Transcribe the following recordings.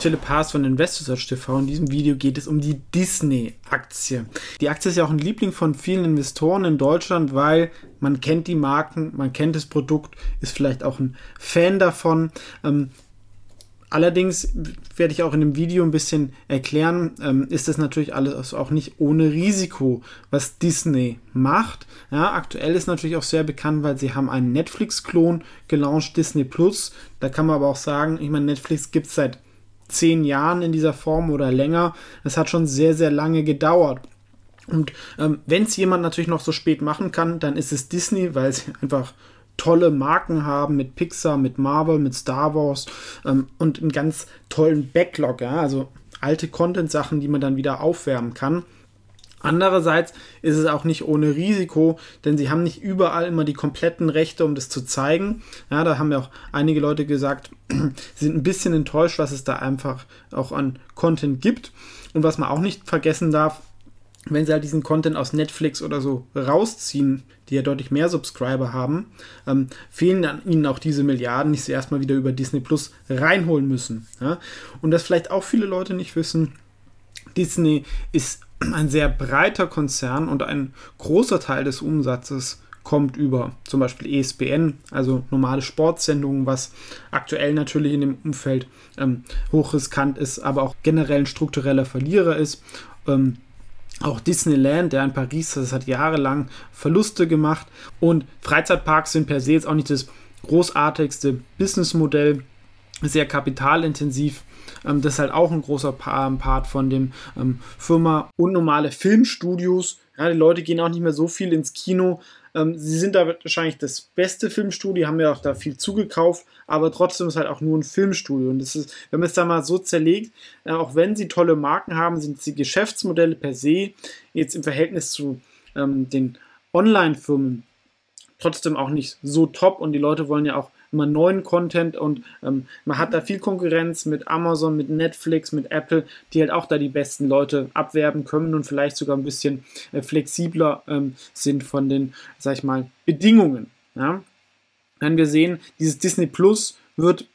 Philipp Haas von InvestorSearch TV. In diesem Video geht es um die Disney-Aktie. Die Aktie ist ja auch ein Liebling von vielen Investoren in Deutschland, weil man kennt die Marken, man kennt das Produkt, ist vielleicht auch ein Fan davon. Ähm, Allerdings werde ich auch in dem Video ein bisschen erklären, ähm, ist das natürlich alles auch nicht ohne Risiko, was Disney macht. Ja, aktuell ist natürlich auch sehr bekannt, weil sie haben einen Netflix-Klon gelauncht, Disney Plus. Da kann man aber auch sagen, ich meine, Netflix gibt es seit zehn Jahren in dieser Form oder länger. Es hat schon sehr, sehr lange gedauert. Und ähm, wenn es jemand natürlich noch so spät machen kann, dann ist es Disney, weil sie einfach tolle Marken haben mit Pixar, mit Marvel, mit Star Wars ähm, und einen ganz tollen Backlog, ja, also alte Content-Sachen, die man dann wieder aufwärmen kann. Andererseits ist es auch nicht ohne Risiko, denn sie haben nicht überall immer die kompletten Rechte, um das zu zeigen. Ja, da haben ja auch einige Leute gesagt, sie sind ein bisschen enttäuscht, was es da einfach auch an Content gibt. Und was man auch nicht vergessen darf, wenn sie halt diesen Content aus Netflix oder so rausziehen, die ja deutlich mehr Subscriber haben, ähm, fehlen dann ihnen auch diese Milliarden, die sie erstmal wieder über Disney Plus reinholen müssen. Ja? Und das vielleicht auch viele Leute nicht wissen, Disney ist ein sehr breiter Konzern und ein großer Teil des Umsatzes kommt über zum Beispiel ESPN, also normale Sportsendungen, was aktuell natürlich in dem Umfeld ähm, hochriskant ist, aber auch generell ein struktureller Verlierer ist. Ähm, auch Disneyland, der in Paris, das hat jahrelang Verluste gemacht. Und Freizeitparks sind per se jetzt auch nicht das großartigste Businessmodell, sehr kapitalintensiv. Ähm, das ist halt auch ein großer Part von dem ähm, Firma. Und normale Filmstudios. Ja, die Leute gehen auch nicht mehr so viel ins Kino, ähm, sie sind da wahrscheinlich das beste Filmstudio, haben ja auch da viel zugekauft, aber trotzdem ist halt auch nur ein Filmstudio. Und das ist, wenn man es da mal so zerlegt, äh, auch wenn sie tolle Marken haben, sind die Geschäftsmodelle per se jetzt im Verhältnis zu ähm, den Online-Firmen trotzdem auch nicht so top und die Leute wollen ja auch immer neuen Content und ähm, man hat da viel Konkurrenz mit Amazon, mit Netflix, mit Apple, die halt auch da die besten Leute abwerben können und vielleicht sogar ein bisschen äh, flexibler ähm, sind von den, sag ich mal, Bedingungen. Ja? Wenn wir sehen, dieses Disney Plus wird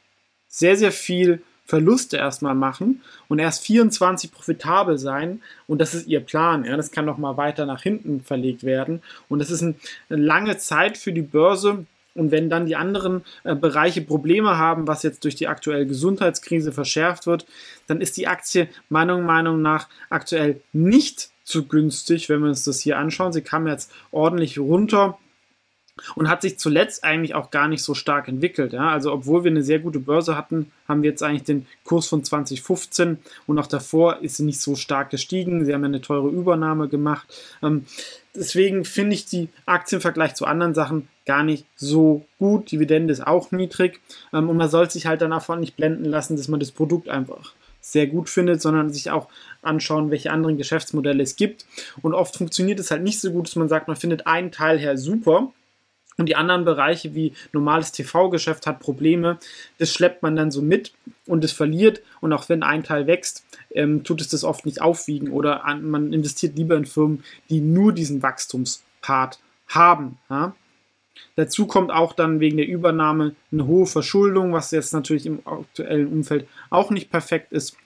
sehr, sehr viel Verluste erstmal machen und erst 24 profitabel sein und das ist ihr Plan. Ja, das kann noch mal weiter nach hinten verlegt werden und das ist ein, eine lange Zeit für die Börse, und wenn dann die anderen äh, Bereiche Probleme haben, was jetzt durch die aktuelle Gesundheitskrise verschärft wird, dann ist die Aktie meiner Meinung nach aktuell nicht zu günstig, wenn wir uns das hier anschauen. Sie kam jetzt ordentlich runter und hat sich zuletzt eigentlich auch gar nicht so stark entwickelt. Ja? Also obwohl wir eine sehr gute Börse hatten, haben wir jetzt eigentlich den Kurs von 2015 und auch davor ist sie nicht so stark gestiegen. Sie haben ja eine teure Übernahme gemacht. Ähm, deswegen finde ich die Aktie im Vergleich zu anderen Sachen gar nicht so gut. Dividende ist auch niedrig ähm, und man soll sich halt davon nicht blenden lassen, dass man das Produkt einfach sehr gut findet, sondern sich auch anschauen, welche anderen Geschäftsmodelle es gibt. Und oft funktioniert es halt nicht so gut, dass man sagt, man findet einen Teil her super und die anderen Bereiche wie normales TV-Geschäft hat Probleme. Das schleppt man dann so mit und es verliert. Und auch wenn ein Teil wächst, ähm, tut es das oft nicht aufwiegen. Oder an, man investiert lieber in Firmen, die nur diesen Wachstumspart haben. Ja? Dazu kommt auch dann wegen der Übernahme eine hohe Verschuldung, was jetzt natürlich im aktuellen Umfeld auch nicht perfekt ist.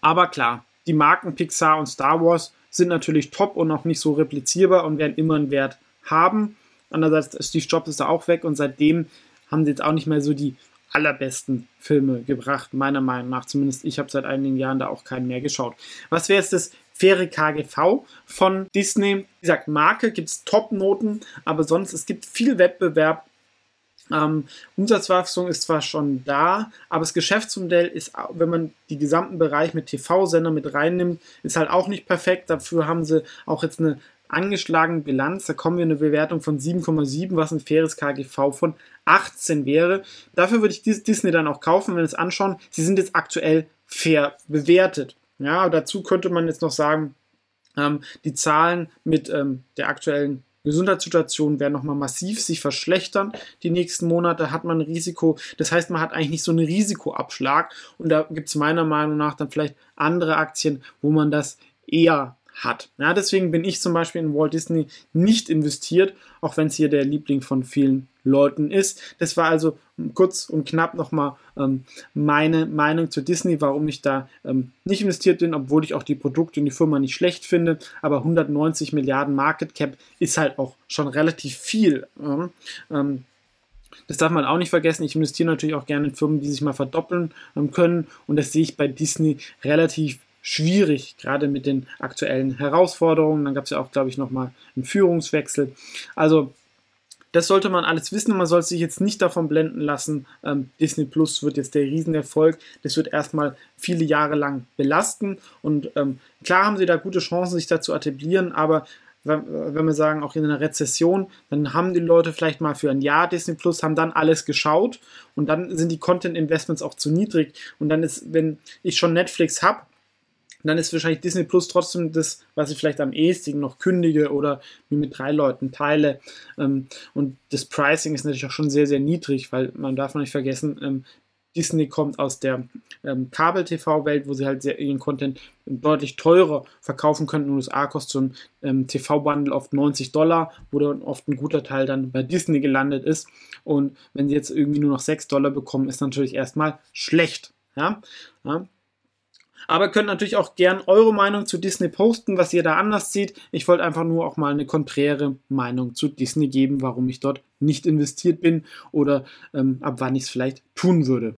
Aber klar, die Marken Pixar und Star Wars sind natürlich top und auch nicht so replizierbar und werden immer einen Wert haben. Andererseits, Steve Jobs ist da auch weg und seitdem haben sie jetzt auch nicht mehr so die allerbesten Filme gebracht, meiner Meinung nach. Zumindest ich habe seit einigen Jahren da auch keinen mehr geschaut. Was wäre jetzt das faire KGV von Disney? Wie gesagt, Marke gibt es Top-Noten, aber sonst, es gibt viel Wettbewerb. Ähm, Umsatzwachstum ist zwar schon da, aber das Geschäftsmodell ist, wenn man die gesamten Bereich mit TV-Sender mit reinnimmt, ist halt auch nicht perfekt. Dafür haben sie auch jetzt eine angeschlagenen Bilanz, da kommen wir eine Bewertung von 7,7, was ein faires KGV von 18 wäre. Dafür würde ich Disney dann auch kaufen, wenn wir es anschauen. Sie sind jetzt aktuell fair bewertet. Ja, dazu könnte man jetzt noch sagen, ähm, die Zahlen mit ähm, der aktuellen Gesundheitssituation werden nochmal massiv sich verschlechtern. Die nächsten Monate hat man ein Risiko. Das heißt, man hat eigentlich nicht so einen Risikoabschlag. Und da gibt es meiner Meinung nach dann vielleicht andere Aktien, wo man das eher hat. Ja, deswegen bin ich zum Beispiel in Walt Disney nicht investiert, auch wenn es hier der Liebling von vielen Leuten ist. Das war also kurz und knapp nochmal ähm, meine Meinung zu Disney, warum ich da ähm, nicht investiert bin, obwohl ich auch die Produkte und die Firma nicht schlecht finde. Aber 190 Milliarden Market Cap ist halt auch schon relativ viel. Ähm, das darf man auch nicht vergessen. Ich investiere natürlich auch gerne in Firmen, die sich mal verdoppeln ähm, können. Und das sehe ich bei Disney relativ schwierig, gerade mit den aktuellen Herausforderungen. Dann gab es ja auch, glaube ich, nochmal einen Führungswechsel. Also das sollte man alles wissen. Man soll sich jetzt nicht davon blenden lassen, ähm, Disney Plus wird jetzt der Riesenerfolg. Das wird erstmal viele Jahre lang belasten. Und ähm, klar haben sie da gute Chancen, sich da zu etablieren, aber wenn wir sagen, auch in einer Rezession, dann haben die Leute vielleicht mal für ein Jahr Disney Plus, haben dann alles geschaut und dann sind die Content Investments auch zu niedrig. Und dann ist, wenn ich schon Netflix habe, dann ist wahrscheinlich Disney Plus trotzdem das, was ich vielleicht am ehesten noch kündige oder mir mit drei Leuten teile. Ähm, und das Pricing ist natürlich auch schon sehr, sehr niedrig, weil man darf nicht vergessen, ähm, Disney kommt aus der ähm, Kabel-TV-Welt, wo sie halt sehr, ihren Content deutlich teurer verkaufen könnten. In den USA kostet so ein ähm, TV-Bundle oft 90 Dollar, wo dann oft ein guter Teil dann bei Disney gelandet ist. Und wenn sie jetzt irgendwie nur noch 6 Dollar bekommen, ist natürlich erstmal schlecht. Ja? ja? Aber könnt natürlich auch gern eure Meinung zu Disney posten, was ihr da anders seht. Ich wollte einfach nur auch mal eine konträre Meinung zu Disney geben, warum ich dort nicht investiert bin oder ähm, ab wann ich es vielleicht tun würde.